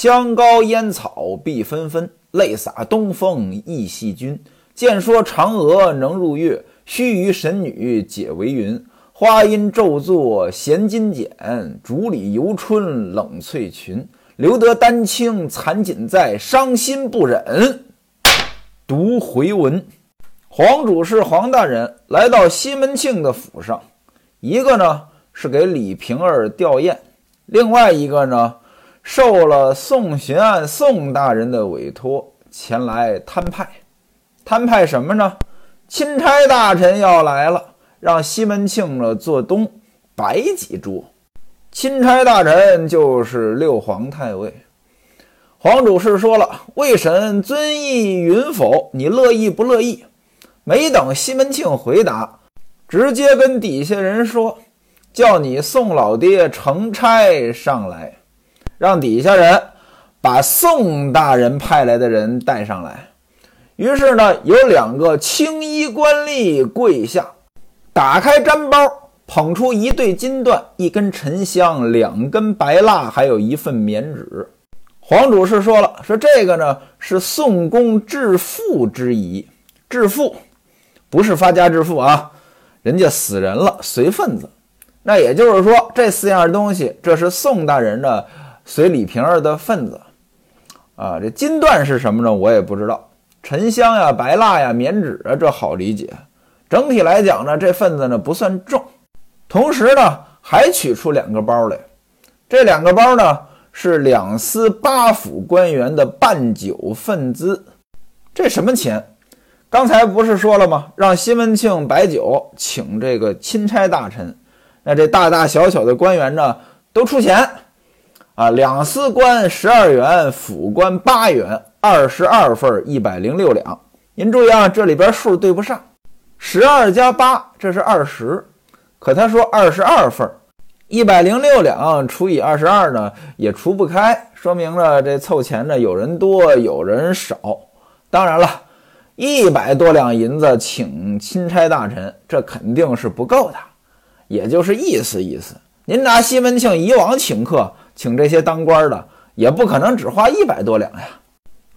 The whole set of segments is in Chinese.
香膏烟草碧纷纷，泪洒东风忆细君。见说嫦娥能入月，须臾神女解为云。花阴昼坐衔金简，竹里游春冷翠裙。留得丹青残锦在，伤心不忍读回文。黄主事黄大人来到西门庆的府上，一个呢是给李瓶儿吊唁，另外一个呢受了宋巡案宋大人的委托前来摊派。摊派什么呢？钦差大臣要来了，让西门庆呢做东摆几桌。钦差大臣就是六皇太尉。黄主事说了：“魏神遵意允否？你乐意不乐意？”没等西门庆回答，直接跟底下人说：“叫你宋老爹乘差上来，让底下人把宋大人派来的人带上来。”于是呢，有两个青衣官吏跪下，打开毡包，捧出一对金缎、一根沉香、两根白蜡，还有一份棉纸。黄主事说了：“说这个呢是宋公致富之仪，致富不是发家致富啊，人家死人了，随份子。那也就是说，这四样东西，这是宋大人的随李瓶儿的份子啊。这金缎是什么呢？我也不知道。”沉香呀、白蜡呀、棉纸啊，这好理解。整体来讲呢，这份子呢不算重。同时呢，还取出两个包来。这两个包呢是两司八府官员的办酒份资。这什么钱？刚才不是说了吗？让西门庆摆酒请这个钦差大臣。那这大大小小的官员呢都出钱啊，两司官十二元，府官八元。二十二份一百零六两，您注意啊，这里边数对不上，十二加八这是二十，可他说二十二份一百零六两除以二十二呢，也除不开，说明了这凑钱呢有人多有人少。当然了，一百多两银子请钦差大臣，这肯定是不够的，也就是意思意思。您拿西门庆以往请客，请这些当官的，也不可能只花一百多两呀。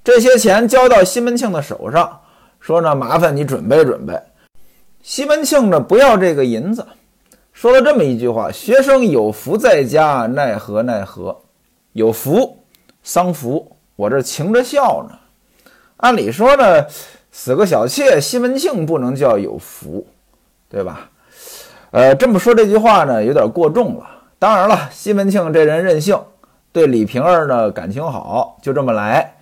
这些钱交到西门庆的手上，说呢，麻烦你准备准备。西门庆呢，不要这个银子，说了这么一句话：“学生有福在家，奈何奈何？有福，丧福，我这情着孝呢。按理说呢，死个小妾，西门庆不能叫有福，对吧？呃，这么说这句话呢，有点过重了。当然了，西门庆这人任性，对李瓶儿呢感情好，就这么来。”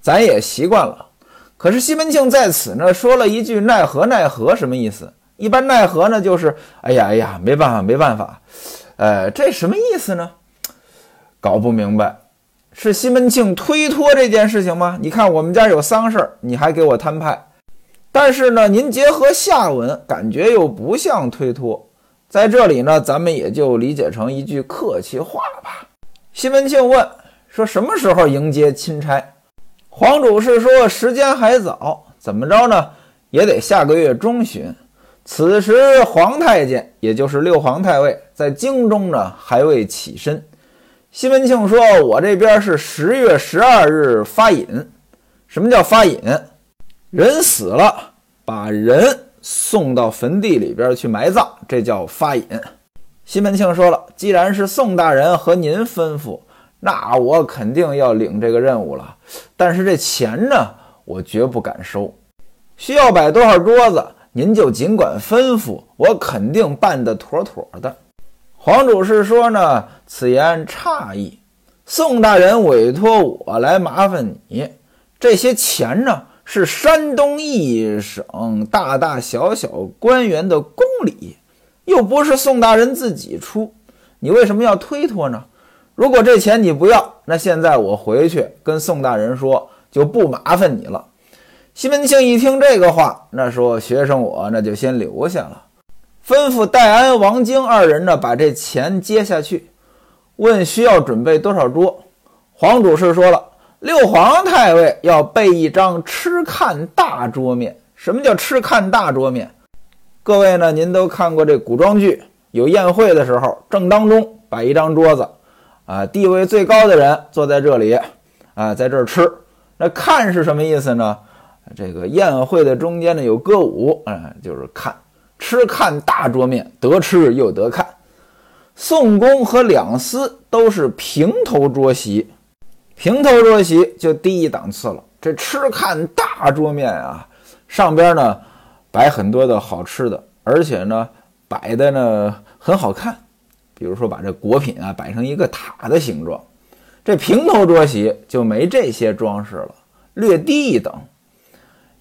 咱也习惯了，可是西门庆在此呢说了一句“奈何奈何”，什么意思？一般奈何呢就是哎呀哎呀，没办法没办法，呃，这什么意思呢？搞不明白，是西门庆推脱这件事情吗？你看我们家有丧事儿，你还给我摊派，但是呢，您结合下文，感觉又不像推脱，在这里呢，咱们也就理解成一句客气话吧。西门庆问说：“什么时候迎接钦差？”黄主事说：“时间还早，怎么着呢？也得下个月中旬。此时皇太监，也就是六皇太尉，在京中呢，还未起身。”西门庆说：“我这边是十月十二日发引。什么叫发引？人死了，把人送到坟地里边去埋葬，这叫发引。”西门庆说了：“既然是宋大人和您吩咐。”那我肯定要领这个任务了，但是这钱呢，我绝不敢收。需要摆多少桌子，您就尽管吩咐，我肯定办得妥妥的。黄主事说呢，此言差矣。宋大人委托我来麻烦你，这些钱呢，是山东一省大大小小官员的公礼，又不是宋大人自己出，你为什么要推脱呢？如果这钱你不要，那现在我回去跟宋大人说，就不麻烦你了。西门庆一听这个话，那说学生我那就先留下了，吩咐戴安、王晶二人呢把这钱接下去，问需要准备多少桌。黄主事说了，六皇太尉要备一张吃看大桌面。什么叫吃看大桌面？各位呢，您都看过这古装剧，有宴会的时候，正当中摆一张桌子。啊，地位最高的人坐在这里，啊，在这儿吃。那看是什么意思呢？这个宴会的中间呢有歌舞，啊，就是看吃看大桌面，得吃又得看。宋公和两司都是平头桌席，平头桌席就低一档次了。这吃看大桌面啊，上边呢摆很多的好吃的，而且呢摆的呢很好看。比如说把这果品啊摆成一个塔的形状，这平头桌席就没这些装饰了，略低一等。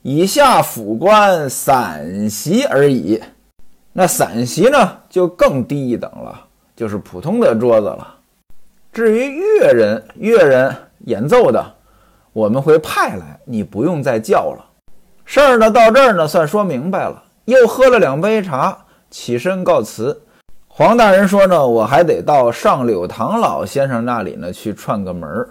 以下府官散席而已，那散席呢就更低一等了，就是普通的桌子了。至于乐人，乐人演奏的，我们会派来，你不用再叫了。事儿呢到这儿呢算说明白了，又喝了两杯茶，起身告辞。黄大人说呢，我还得到上柳堂老先生那里呢去串个门儿。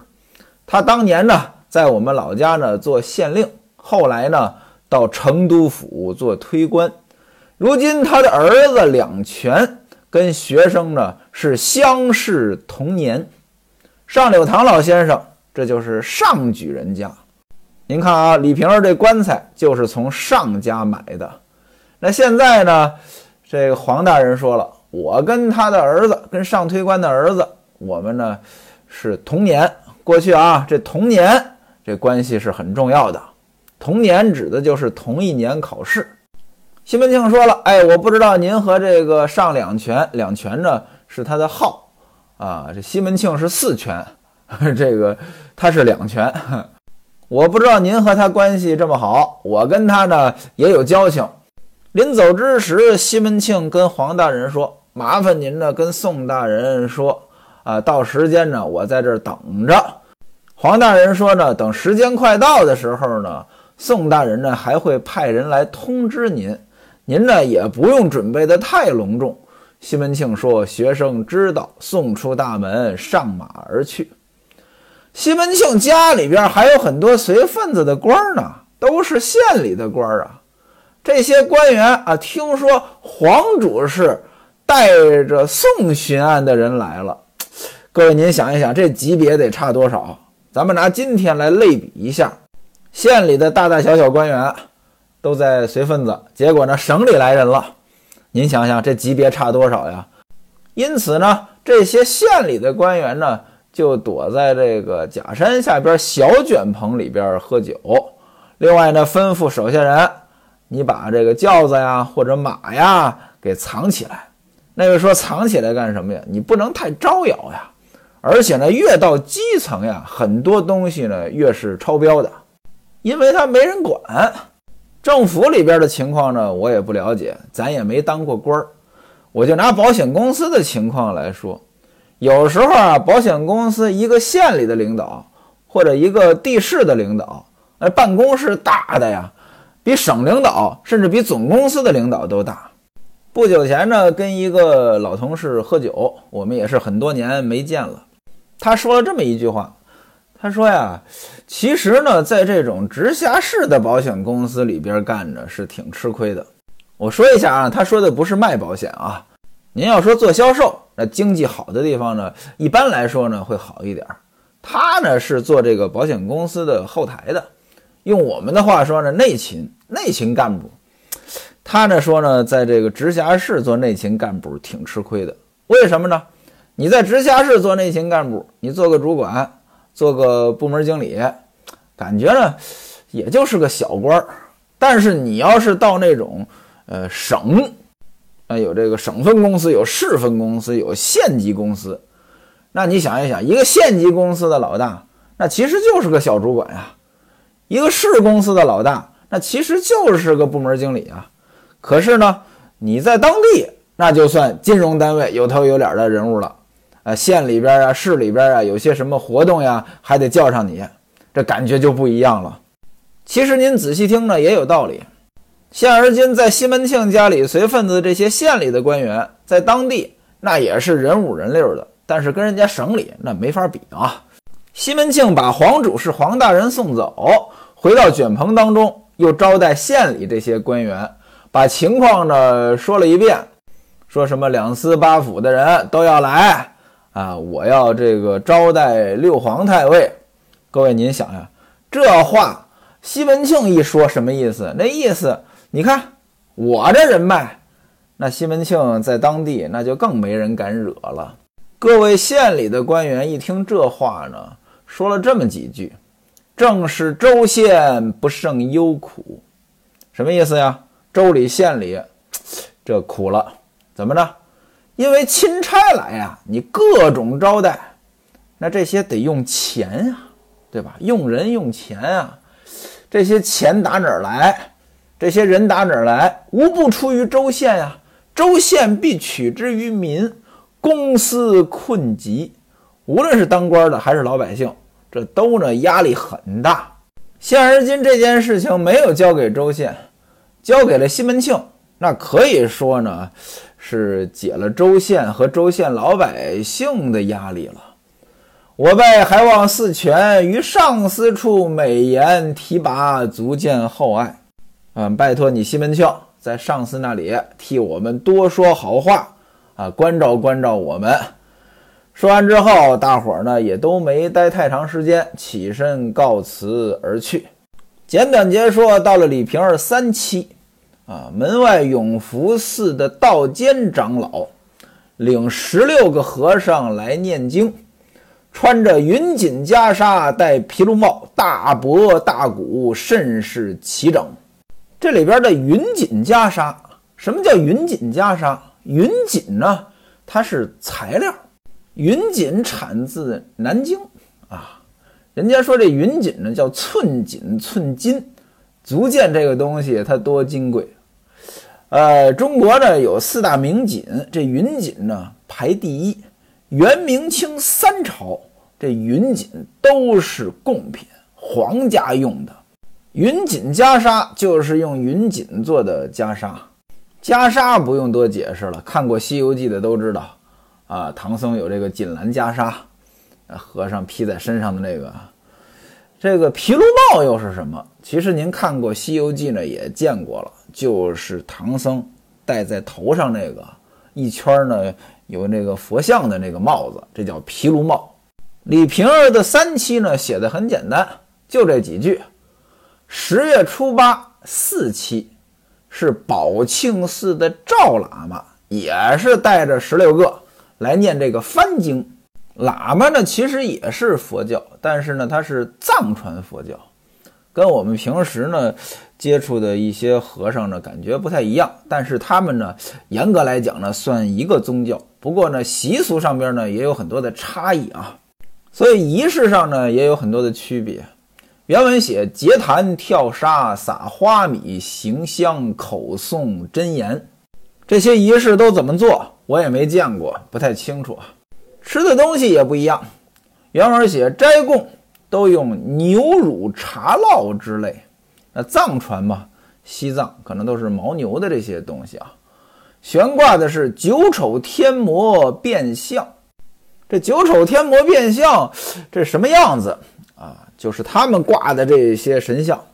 他当年呢在我们老家呢做县令。后来呢，到成都府做推官。如今他的儿子两全跟学生呢是相识同年。上柳堂老先生，这就是上举人家。您看啊，李瓶儿这棺材就是从上家买的。那现在呢，这个黄大人说了，我跟他的儿子，跟上推官的儿子，我们呢是同年。过去啊，这同年这关系是很重要的。同年指的就是同一年考试。西门庆说了：“哎，我不知道您和这个上两全，两全呢是他的号啊。这西门庆是四全，这个他是两全。我不知道您和他关系这么好，我跟他呢也有交情。临走之时，西门庆跟黄大人说：麻烦您呢跟宋大人说啊，到时间呢我在这儿等着。黄大人说呢，等时间快到的时候呢。”宋大人呢还会派人来通知您，您呢也不用准备的太隆重。西门庆说：“学生知道。”送出大门，上马而去。西门庆家里边还有很多随份子的官呢，都是县里的官啊。这些官员啊，听说黄主事带着宋巡案的人来了，各位您想一想，这级别得差多少？咱们拿今天来类比一下。县里的大大小小官员都在随份子，结果呢，省里来人了，您想想这级别差多少呀？因此呢，这些县里的官员呢，就躲在这个假山下边小卷棚里边喝酒。另外呢，吩咐手下人，你把这个轿子呀或者马呀给藏起来。那位说藏起来干什么呀？你不能太招摇呀。而且呢，越到基层呀，很多东西呢越是超标的。因为他没人管，政府里边的情况呢，我也不了解，咱也没当过官儿。我就拿保险公司的情况来说，有时候啊，保险公司一个县里的领导或者一个地市的领导，哎，办公室大的呀，比省领导甚至比总公司的领导都大。不久前呢，跟一个老同事喝酒，我们也是很多年没见了，他说了这么一句话。他说呀，其实呢，在这种直辖市的保险公司里边干着是挺吃亏的。我说一下啊，他说的不是卖保险啊。您要说做销售，那经济好的地方呢，一般来说呢会好一点。他呢是做这个保险公司的后台的，用我们的话说呢，内勤内勤干部。他呢说呢，在这个直辖市做内勤干部挺吃亏的。为什么呢？你在直辖市做内勤干部，你做个主管。做个部门经理，感觉呢，也就是个小官儿。但是你要是到那种，呃，省，啊，有这个省分公司，有市分公司，有县级公司，那你想一想，一个县级公司的老大，那其实就是个小主管呀；一个市公司的老大，那其实就是个部门经理啊。可是呢，你在当地，那就算金融单位有头有脸的人物了。啊，县里边啊，市里边啊，有些什么活动呀，还得叫上你，这感觉就不一样了。其实您仔细听呢，也有道理。现而今在西门庆家里随份子这些县里的官员，在当地那也是人五人六的，但是跟人家省里那没法比啊。西门庆把黄主事黄大人送走，回到卷棚当中，又招待县里这些官员，把情况呢说了一遍，说什么两司八府的人都要来。啊，我要这个招待六皇太尉，各位您想呀，这话西门庆一说什么意思？那意思，你看我这人脉，那西门庆在当地那就更没人敢惹了。各位县里的官员一听这话呢，说了这么几句，正是州县不胜忧苦，什么意思呀？州里县里这苦了，怎么着？因为钦差来呀，你各种招待，那这些得用钱呀，对吧？用人用钱啊，这些钱打哪儿来？这些人打哪儿来？无不出于州县呀，州县必取之于民。公私困急，无论是当官的还是老百姓，这都呢压力很大。现而今这件事情没有交给州县，交给了西门庆，那可以说呢是解了州县和州县老百姓的压力了。我辈还望四权于上司处美言提拔，足见厚爱。嗯，拜托你西门庆在上司那里替我们多说好话。啊，关照关照我们。说完之后，大伙儿呢也都没待太长时间，起身告辞而去。简短截说，到了李瓶儿三期，啊，门外永福寺的道监长老领十六个和尚来念经，穿着云锦袈裟，戴皮卢帽，大脖大鼓，甚是齐整。这里边的云锦袈裟，什么叫云锦袈裟？云锦呢，它是材料。云锦产自南京啊，人家说这云锦呢叫寸锦寸金，足见这个东西它多金贵。呃，中国呢有四大名锦，这云锦呢排第一。元、明、清三朝这云锦都是贡品，皇家用的。云锦袈裟就是用云锦做的袈裟。袈裟不用多解释了，看过《西游记》的都知道，啊，唐僧有这个锦兰袈裟，和尚披在身上的那个，这个毗卢帽又是什么？其实您看过《西游记》呢，也见过了，就是唐僧戴在头上那个一圈呢有那个佛像的那个帽子，这叫毗卢帽。李瓶儿的三期呢写的很简单，就这几句：十月初八四期。是宝庆寺的赵喇嘛，也是带着十六个来念这个翻经。喇嘛呢，其实也是佛教，但是呢，它是藏传佛教，跟我们平时呢接触的一些和尚呢感觉不太一样。但是他们呢，严格来讲呢，算一个宗教。不过呢，习俗上边呢也有很多的差异啊，所以仪式上呢也有很多的区别。原文写结坛跳沙撒花米行香口诵真言，这些仪式都怎么做？我也没见过，不太清楚啊。吃的东西也不一样。原文写斋供都用牛乳茶酪之类。那藏传嘛，西藏可能都是牦牛的这些东西啊。悬挂的是九丑天魔变相。这九丑天魔变相，这什么样子？啊，就是他们挂的这些神像，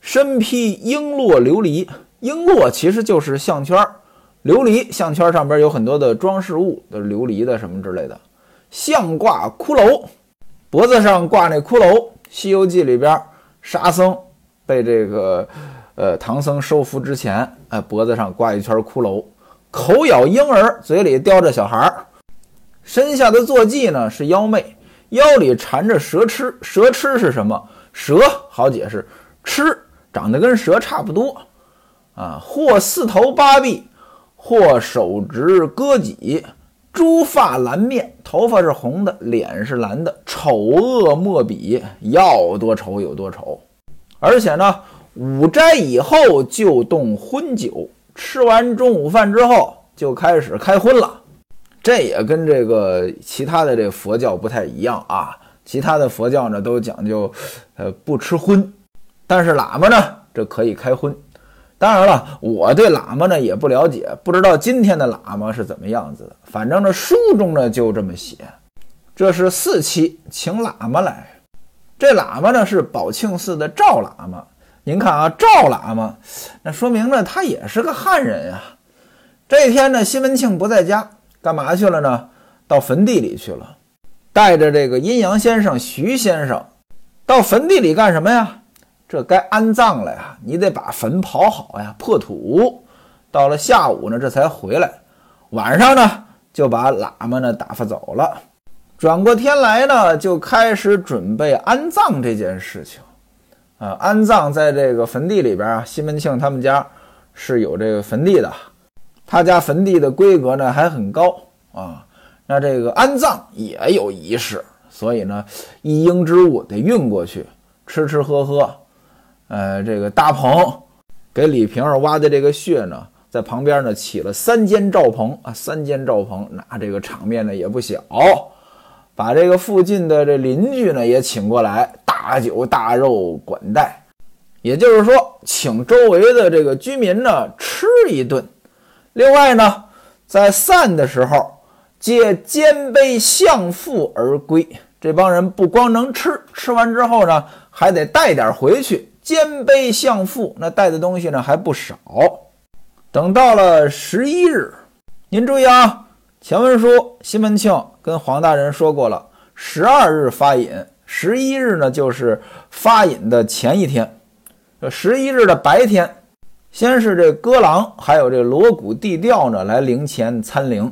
身披璎珞琉璃，璎珞其实就是项圈，琉璃项圈上边有很多的装饰物，都是琉璃的什么之类的。项挂骷髅，脖子上挂那骷髅，《西游记》里边沙僧被这个呃唐僧收服之前，哎，脖子上挂一圈骷髅，口咬婴儿，嘴里叼着小孩儿，身下的坐骑呢是妖魅。腰里缠着蛇吃，蛇吃是什么？蛇好解释，吃长得跟蛇差不多啊。或四头八臂，或手执戈戟，朱发蓝面，头发是红的，脸是蓝的，丑恶莫比，要多丑有多丑。而且呢，午斋以后就动荤酒，吃完中午饭之后就开始开荤了。这也跟这个其他的这佛教不太一样啊，其他的佛教呢都讲究，呃不吃荤，但是喇嘛呢这可以开荤。当然了，我对喇嘛呢也不了解，不知道今天的喇嘛是怎么样子的。反正呢书中呢就这么写，这是四期请喇嘛来，这喇嘛呢是宝庆寺的赵喇嘛。您看啊，赵喇嘛，那说明呢他也是个汉人啊。这天呢，西门庆不在家。干嘛去了呢？到坟地里去了，带着这个阴阳先生徐先生，到坟地里干什么呀？这该安葬了呀，你得把坟刨好呀，破土。到了下午呢，这才回来。晚上呢，就把喇嘛呢打发走了。转过天来呢，就开始准备安葬这件事情。啊，安葬在这个坟地里边啊，西门庆他们家是有这个坟地的。他家坟地的规格呢还很高啊。那这个安葬也有仪式，所以呢，一应之物得运过去，吃吃喝喝。呃，这个大棚给李瓶儿挖的这个穴呢。在旁边呢起了三间罩棚啊，三间罩棚，那这个场面呢也不小，把这个附近的这邻居呢也请过来，大酒大肉管待，也就是说，请周围的这个居民呢吃一顿。另外呢，在散的时候，借肩背相负而归。这帮人不光能吃，吃完之后呢，还得带点回去，肩背相负，那带的东西呢还不少。等到了十一日，您注意啊，前文书西门庆跟黄大人说过了，十二日发引，十一日呢就是发引的前一天。这十一日的白天，先是这歌郎还有这锣鼓地调呢来灵前参灵，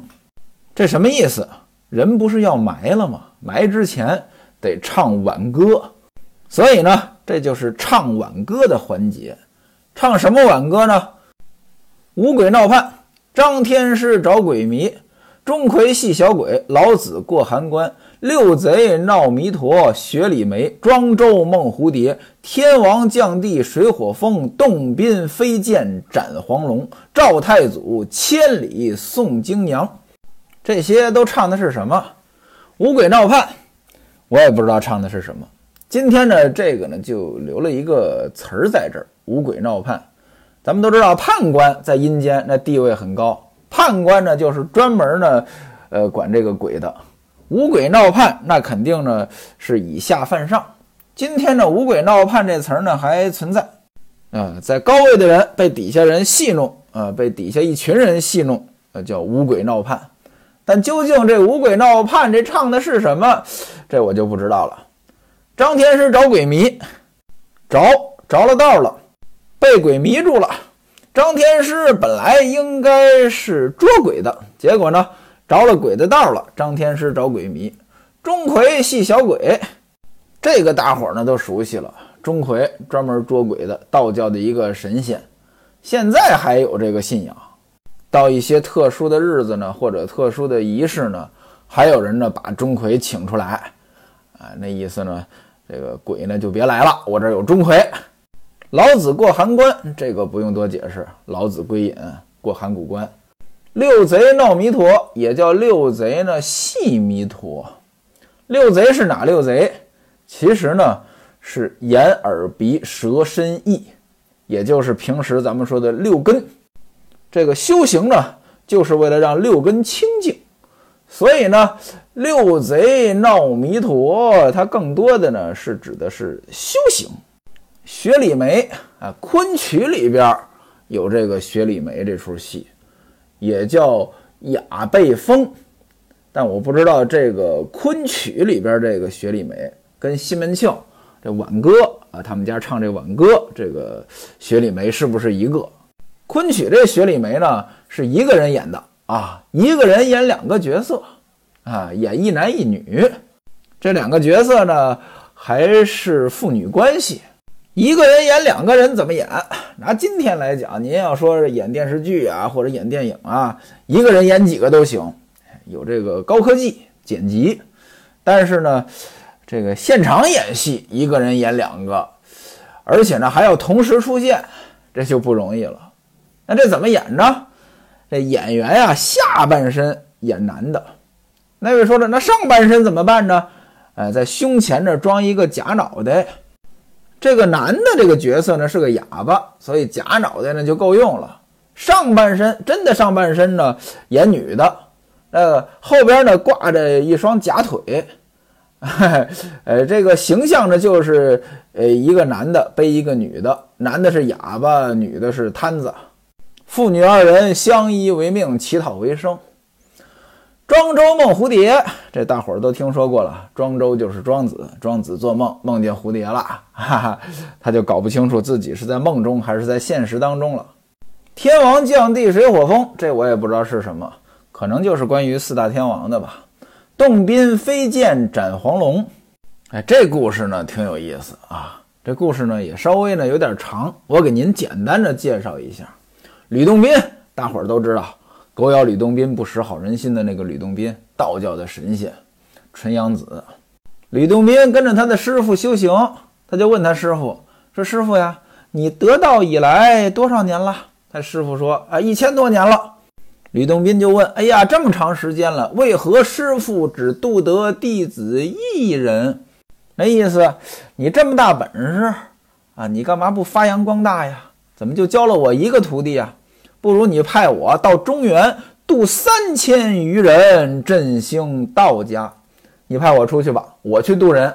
这什么意思？人不是要埋了吗？埋之前得唱挽歌，所以呢，这就是唱挽歌的环节。唱什么挽歌呢？五鬼闹判，张天师找鬼迷，钟馗戏小鬼，老子过函关，六贼闹弥陀，雪里梅，庄周梦蝴蝶，天王降地水火风，洞宾飞剑斩黄龙，赵太祖千里送京娘。这些都唱的是什么？五鬼闹判，我也不知道唱的是什么。今天呢，这个呢就留了一个词儿在这儿，五鬼闹判。咱们都知道，判官在阴间那地位很高。判官呢，就是专门呢，呃，管这个鬼的。五鬼闹判，那肯定呢是以下犯上。今天呢，五鬼闹判这词儿呢还存在。啊，在高位的人被底下人戏弄，啊，被底下一群人戏弄，呃，叫五鬼闹判。但究竟这五鬼闹判这唱的是什么？这我就不知道了。张天师找鬼迷，着着了道了。被鬼迷住了，张天师本来应该是捉鬼的，结果呢着了鬼的道了。张天师找鬼迷，钟馗戏小鬼，这个大伙儿呢都熟悉了。钟馗专门捉鬼的，道教的一个神仙，现在还有这个信仰。到一些特殊的日子呢，或者特殊的仪式呢，还有人呢把钟馗请出来，啊，那意思呢，这个鬼呢就别来了，我这有钟馗。老子过函关，这个不用多解释。老子归隐过函谷关，六贼闹弥陀，也叫六贼呢戏弥陀。六贼是哪六贼？其实呢是眼耳鼻舌身意，也就是平时咱们说的六根。这个修行呢，就是为了让六根清净。所以呢，六贼闹弥陀，它更多的呢是指的是修行。雪里梅啊，昆曲里边有这个雪里梅这出戏，也叫雅贝风，但我不知道这个昆曲里边这个雪里梅跟西门庆这挽歌啊，他们家唱这挽歌这个雪里梅是不是一个？昆曲这雪里梅呢是一个人演的啊，一个人演两个角色啊，演一男一女，这两个角色呢还是父女关系。一个人演两个人怎么演？拿今天来讲，您要说是演电视剧啊，或者演电影啊，一个人演几个都行，有这个高科技剪辑。但是呢，这个现场演戏，一个人演两个，而且呢还要同时出现，这就不容易了。那这怎么演呢？这演员呀，下半身演男的。那位说了，那上半身怎么办呢？哎，在胸前这装一个假脑袋。这个男的这个角色呢是个哑巴，所以假脑袋呢就够用了。上半身真的上半身呢演女的，呃后边呢挂着一双假腿，呃这个形象呢就是呃一个男的背一个女的，男的是哑巴，女的是瘫子，父女二人相依为命，乞讨为生。庄周梦蝴蝶，这大伙儿都听说过了。庄周就是庄子，庄子做梦梦见蝴蝶了，哈哈，他就搞不清楚自己是在梦中还是在现实当中了。天王降地水火风，这我也不知道是什么，可能就是关于四大天王的吧。洞宾飞剑斩黄龙，哎，这故事呢挺有意思啊。这故事呢也稍微呢有点长，我给您简单的介绍一下。吕洞宾，大伙儿都知道。狗咬吕洞宾，不识好人心的那个吕洞宾，道教的神仙，纯阳子。吕洞宾跟着他的师傅修行，他就问他师傅说：“师傅呀，你得道以来多少年了？”他师傅说：“啊，一千多年了。”吕洞宾就问：“哎呀，这么长时间了，为何师傅只渡得弟子一人？那意思，你这么大本事啊，你干嘛不发扬光大呀？怎么就教了我一个徒弟呀？”不如你派我到中原渡三千余人振兴道家，你派我出去吧，我去渡人。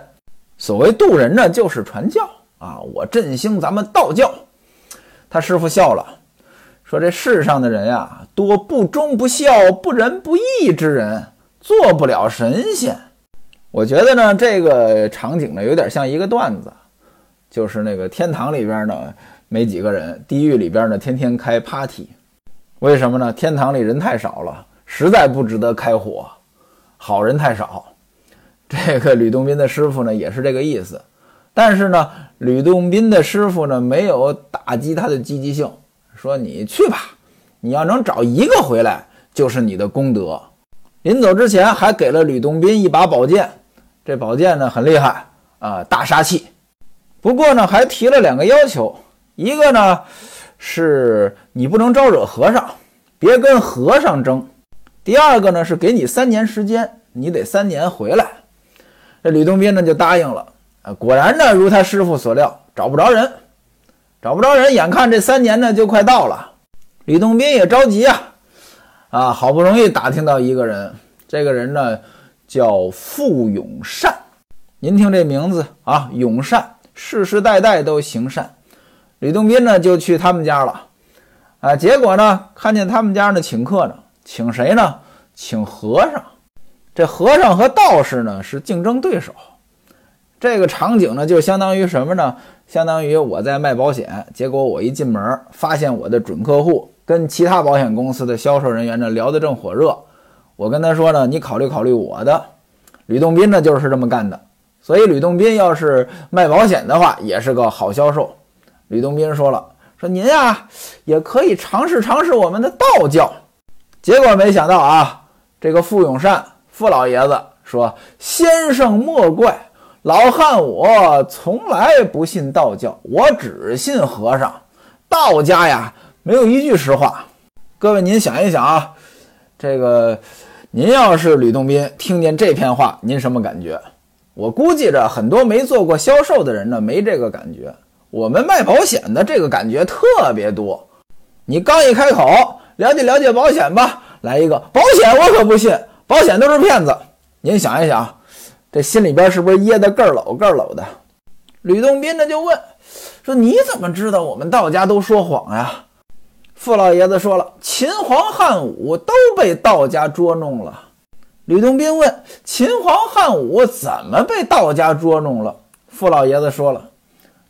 所谓渡人呢，就是传教啊，我振兴咱们道教。他师傅笑了，说：“这世上的人呀，多不忠不孝、不仁不义之人，做不了神仙。”我觉得呢，这个场景呢，有点像一个段子，就是那个天堂里边呢没几个人，地狱里边呢天天开 party。为什么呢？天堂里人太少了，实在不值得开火，好人太少。这个吕洞宾的师傅呢，也是这个意思。但是呢，吕洞宾的师傅呢，没有打击他的积极性，说你去吧，你要能找一个回来，就是你的功德。临走之前，还给了吕洞宾一把宝剑，这宝剑呢很厉害啊，大杀器。不过呢，还提了两个要求，一个呢。是你不能招惹和尚，别跟和尚争。第二个呢是给你三年时间，你得三年回来。这吕洞宾呢就答应了，果然呢如他师傅所料，找不着人，找不着人，眼看这三年呢就快到了，吕洞宾也着急啊，啊，好不容易打听到一个人，这个人呢叫傅永善，您听这名字啊，永善，世世代代都行善。吕洞宾呢就去他们家了，啊，结果呢看见他们家呢请客呢，请谁呢？请和尚。这和尚和道士呢是竞争对手。这个场景呢就相当于什么呢？相当于我在卖保险，结果我一进门发现我的准客户跟其他保险公司的销售人员呢聊得正火热，我跟他说呢，你考虑考虑我的。吕洞宾呢就是这么干的。所以吕洞宾要是卖保险的话，也是个好销售。吕洞宾说了：“说您呀，也可以尝试尝试我们的道教。”结果没想到啊，这个傅永善傅老爷子说：“先生莫怪，老汉我从来不信道教，我只信和尚。道家呀，没有一句实话。”各位，您想一想啊，这个您要是吕洞宾，听见这片话，您什么感觉？我估计着很多没做过销售的人呢，没这个感觉。我们卖保险的这个感觉特别多，你刚一开口了解了解保险吧，来一个保险我可不信，保险都是骗子。您想一想，这心里边是不是噎得咯喽咯喽的？吕洞宾呢就问说：“你怎么知道我们道家都说谎呀？”傅老爷子说了：“秦皇汉武都被道家捉弄了。”吕洞宾问：“秦皇汉武怎么被道家捉弄了？”傅老爷子说了。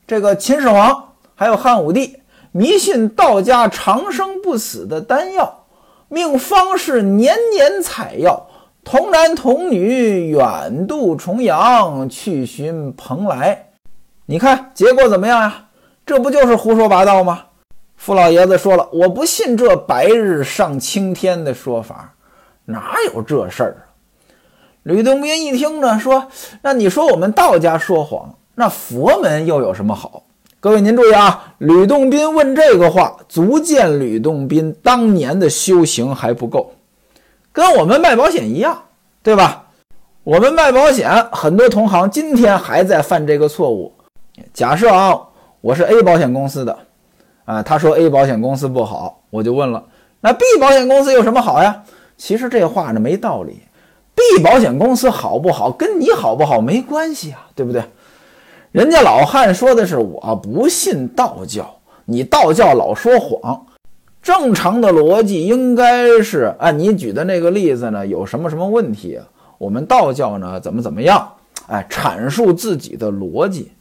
这个秦始皇还有汉武帝迷信道家长生不死的丹药，命方士年年采药，童男童女远渡重洋去寻蓬莱。你看结果怎么样呀？这不就是胡说八道吗？傅老爷子说了，我不信这白日上青天的说法，哪有这事儿啊？吕洞宾一听呢，说：“那你说我们道家说谎？”那佛门又有什么好？各位您注意啊！吕洞宾问这个话，足见吕洞宾当年的修行还不够，跟我们卖保险一样，对吧？我们卖保险，很多同行今天还在犯这个错误。假设啊，我是 A 保险公司的，啊，他说 A 保险公司不好，我就问了，那 B 保险公司有什么好呀？其实这话呢没道理，B 保险公司好不好，跟你好不好没关系啊，对不对？人家老汉说的是我不信道教，你道教老说谎，正常的逻辑应该是按你举的那个例子呢，有什么什么问题？我们道教呢怎么怎么样？哎，阐述自己的逻辑。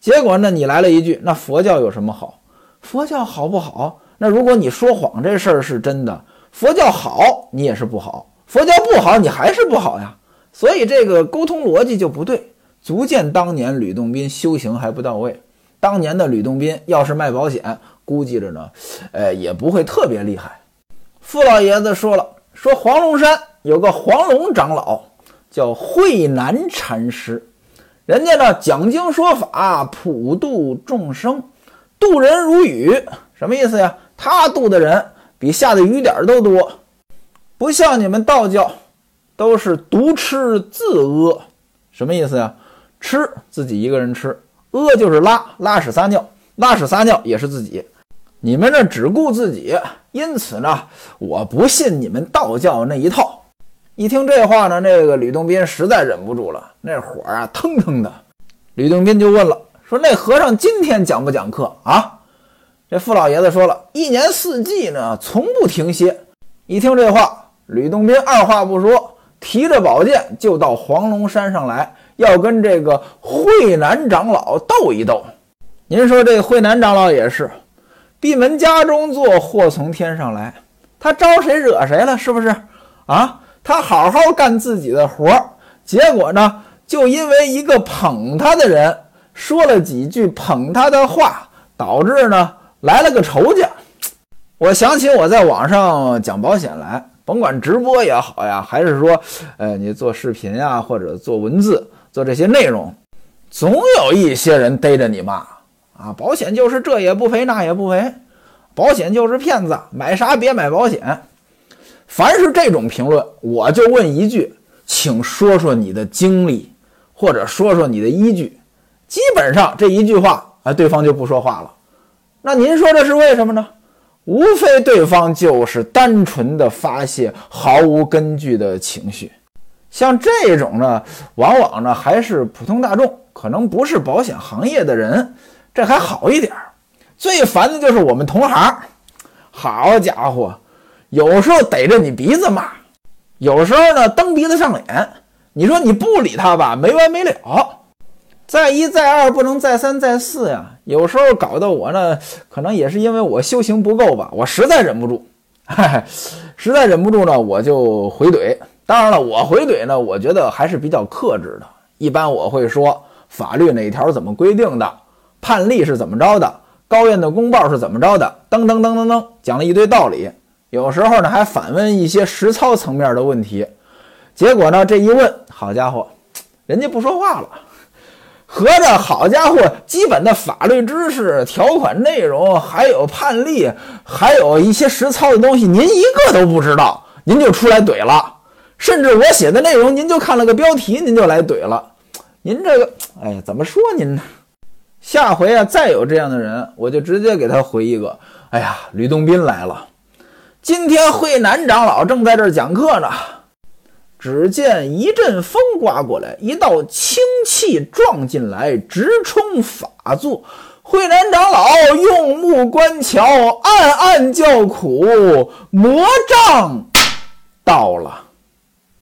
结果呢，你来了一句，那佛教有什么好？佛教好不好？那如果你说谎这事儿是真的，佛教好你也是不好，佛教不好你还是不好呀。所以这个沟通逻辑就不对，足见当年吕洞宾修行还不到位。当年的吕洞宾要是卖保险，估计着呢，呃，也不会特别厉害。傅老爷子说了，说黄龙山有个黄龙长老，叫慧南禅师。人家呢讲经说法，普度众生，度人如雨，什么意思呀？他度的人比下的雨点都多，不像你们道教，都是独吃自阿，什么意思呀？吃自己一个人吃，屙就是拉拉屎撒尿，拉屎撒尿也是自己。你们这只顾自己，因此呢，我不信你们道教那一套。一听这话呢，那个吕洞宾实在忍不住了，那火啊腾腾的。吕洞宾就问了，说：“那和尚今天讲不讲课啊？”这傅老爷子说了一年四季呢，从不停歇。一听这话，吕洞宾二话不说，提着宝剑就到黄龙山上来，要跟这个慧南长老斗一斗。您说这慧南长老也是，闭门家中坐，祸从天上来，他招谁惹谁了？是不是啊？他好好干自己的活，结果呢，就因为一个捧他的人说了几句捧他的话，导致呢来了个仇家。我想起我在网上讲保险来，甭管直播也好呀，还是说，呃，你做视频呀，或者做文字，做这些内容，总有一些人逮着你骂啊，保险就是这也不赔那也不赔，保险就是骗子，买啥别买保险。凡是这种评论，我就问一句，请说说你的经历，或者说说你的依据。基本上这一句话，啊，对方就不说话了。那您说这是为什么呢？无非对方就是单纯的发泄毫无根据的情绪。像这种呢，往往呢还是普通大众，可能不是保险行业的人，这还好一点儿。最烦的就是我们同行，好家伙！有时候逮着你鼻子骂，有时候呢蹬鼻子上脸。你说你不理他吧，没完没了。再一再二不能再三再四呀。有时候搞得我呢，可能也是因为我修行不够吧，我实在忍不住，实在忍不住呢，我就回怼。当然了，我回怼呢，我觉得还是比较克制的。一般我会说法律哪条怎么规定的，判例是怎么着的，高院的公报是怎么着的，噔噔噔噔噔，讲了一堆道理。有时候呢，还反问一些实操层面的问题，结果呢，这一问，好家伙，人家不说话了。合着，好家伙，基本的法律知识、条款内容，还有判例，还有一些实操的东西，您一个都不知道，您就出来怼了。甚至我写的内容，您就看了个标题，您就来怼了。您这个，哎呀，怎么说您呢？下回啊，再有这样的人，我就直接给他回一个：哎呀，吕洞宾来了。今天慧南长老正在这儿讲课呢，只见一阵风刮过来，一道清气撞进来，直冲法座。慧南长老用目观瞧，暗暗叫苦：魔障到了。